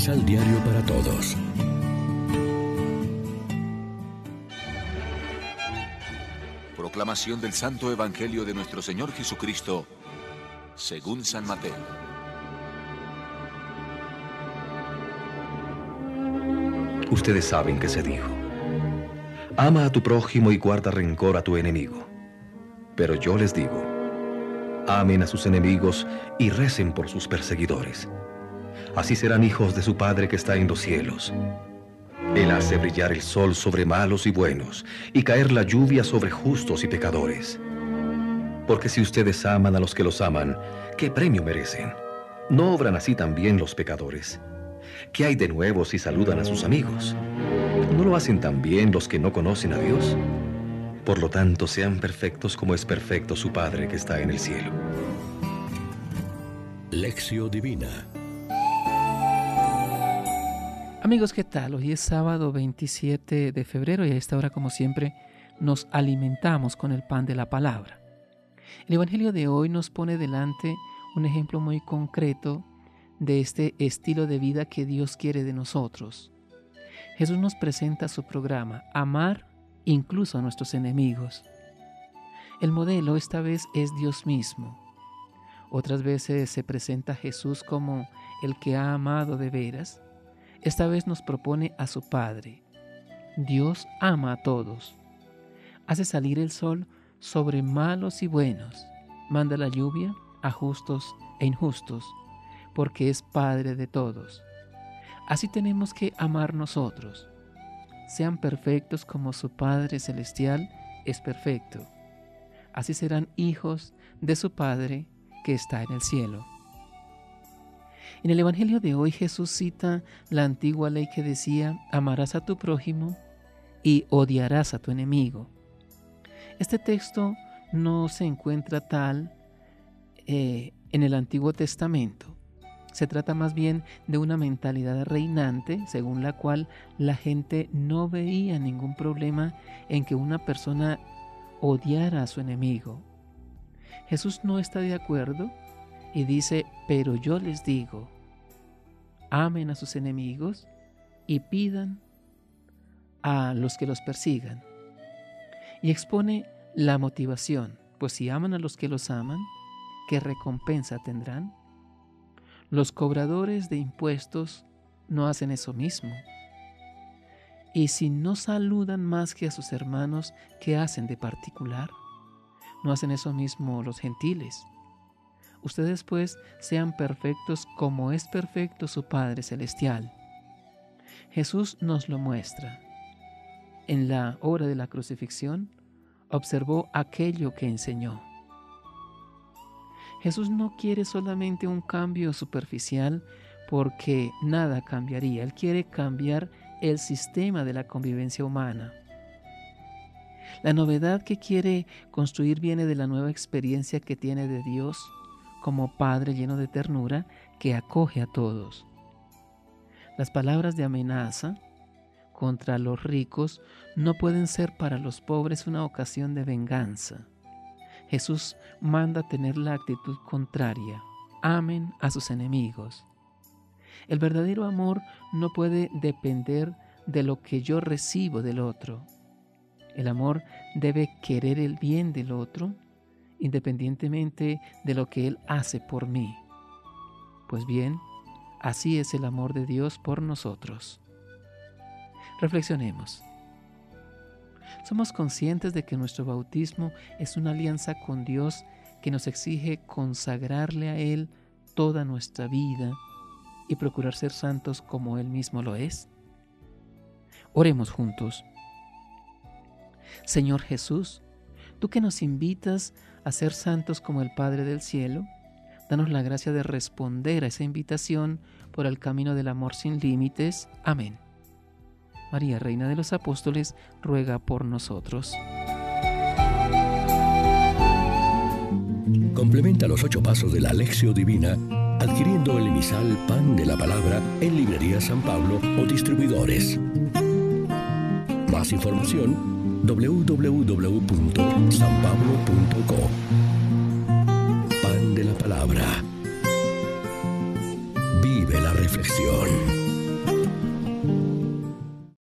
Misal Diario para Todos. Proclamación del Santo Evangelio de nuestro Señor Jesucristo, según San Mateo. Ustedes saben que se dijo, ama a tu prójimo y guarda rencor a tu enemigo. Pero yo les digo, amen a sus enemigos y recen por sus perseguidores. Así serán hijos de su Padre que está en los cielos. Él hace brillar el sol sobre malos y buenos y caer la lluvia sobre justos y pecadores. Porque si ustedes aman a los que los aman, ¿qué premio merecen? ¿No obran así también los pecadores? ¿Qué hay de nuevo si saludan a sus amigos? ¿No lo hacen también los que no conocen a Dios? Por lo tanto, sean perfectos como es perfecto su Padre que está en el cielo. Lección Divina Amigos, ¿qué tal? Hoy es sábado 27 de febrero y a esta hora, como siempre, nos alimentamos con el pan de la palabra. El Evangelio de hoy nos pone delante un ejemplo muy concreto de este estilo de vida que Dios quiere de nosotros. Jesús nos presenta su programa, amar incluso a nuestros enemigos. El modelo esta vez es Dios mismo. Otras veces se presenta a Jesús como el que ha amado de veras esta vez nos propone a su Padre. Dios ama a todos. Hace salir el sol sobre malos y buenos. Manda la lluvia a justos e injustos, porque es Padre de todos. Así tenemos que amar nosotros. Sean perfectos como su Padre Celestial es perfecto. Así serán hijos de su Padre que está en el cielo. En el Evangelio de hoy Jesús cita la antigua ley que decía, amarás a tu prójimo y odiarás a tu enemigo. Este texto no se encuentra tal eh, en el Antiguo Testamento. Se trata más bien de una mentalidad reinante según la cual la gente no veía ningún problema en que una persona odiara a su enemigo. Jesús no está de acuerdo y dice, pero yo les digo, amen a sus enemigos y pidan a los que los persigan. Y expone la motivación, pues si aman a los que los aman, ¿qué recompensa tendrán? Los cobradores de impuestos no hacen eso mismo. Y si no saludan más que a sus hermanos, ¿qué hacen de particular? ¿No hacen eso mismo los gentiles? Ustedes pues sean perfectos como es perfecto su Padre Celestial. Jesús nos lo muestra. En la hora de la crucifixión observó aquello que enseñó. Jesús no quiere solamente un cambio superficial porque nada cambiaría. Él quiere cambiar el sistema de la convivencia humana. La novedad que quiere construir viene de la nueva experiencia que tiene de Dios como Padre lleno de ternura que acoge a todos. Las palabras de amenaza contra los ricos no pueden ser para los pobres una ocasión de venganza. Jesús manda tener la actitud contraria. Amen a sus enemigos. El verdadero amor no puede depender de lo que yo recibo del otro. El amor debe querer el bien del otro independientemente de lo que Él hace por mí. Pues bien, así es el amor de Dios por nosotros. Reflexionemos. Somos conscientes de que nuestro bautismo es una alianza con Dios que nos exige consagrarle a Él toda nuestra vida y procurar ser santos como Él mismo lo es. Oremos juntos. Señor Jesús, tú que nos invitas a ser santos como el Padre del Cielo, danos la gracia de responder a esa invitación por el camino del amor sin límites. Amén. María, Reina de los Apóstoles, ruega por nosotros. Complementa los ocho pasos de la Alexio Divina adquiriendo el emisal Pan de la Palabra en Librería San Pablo o distribuidores. Más información www.sanpablo.co.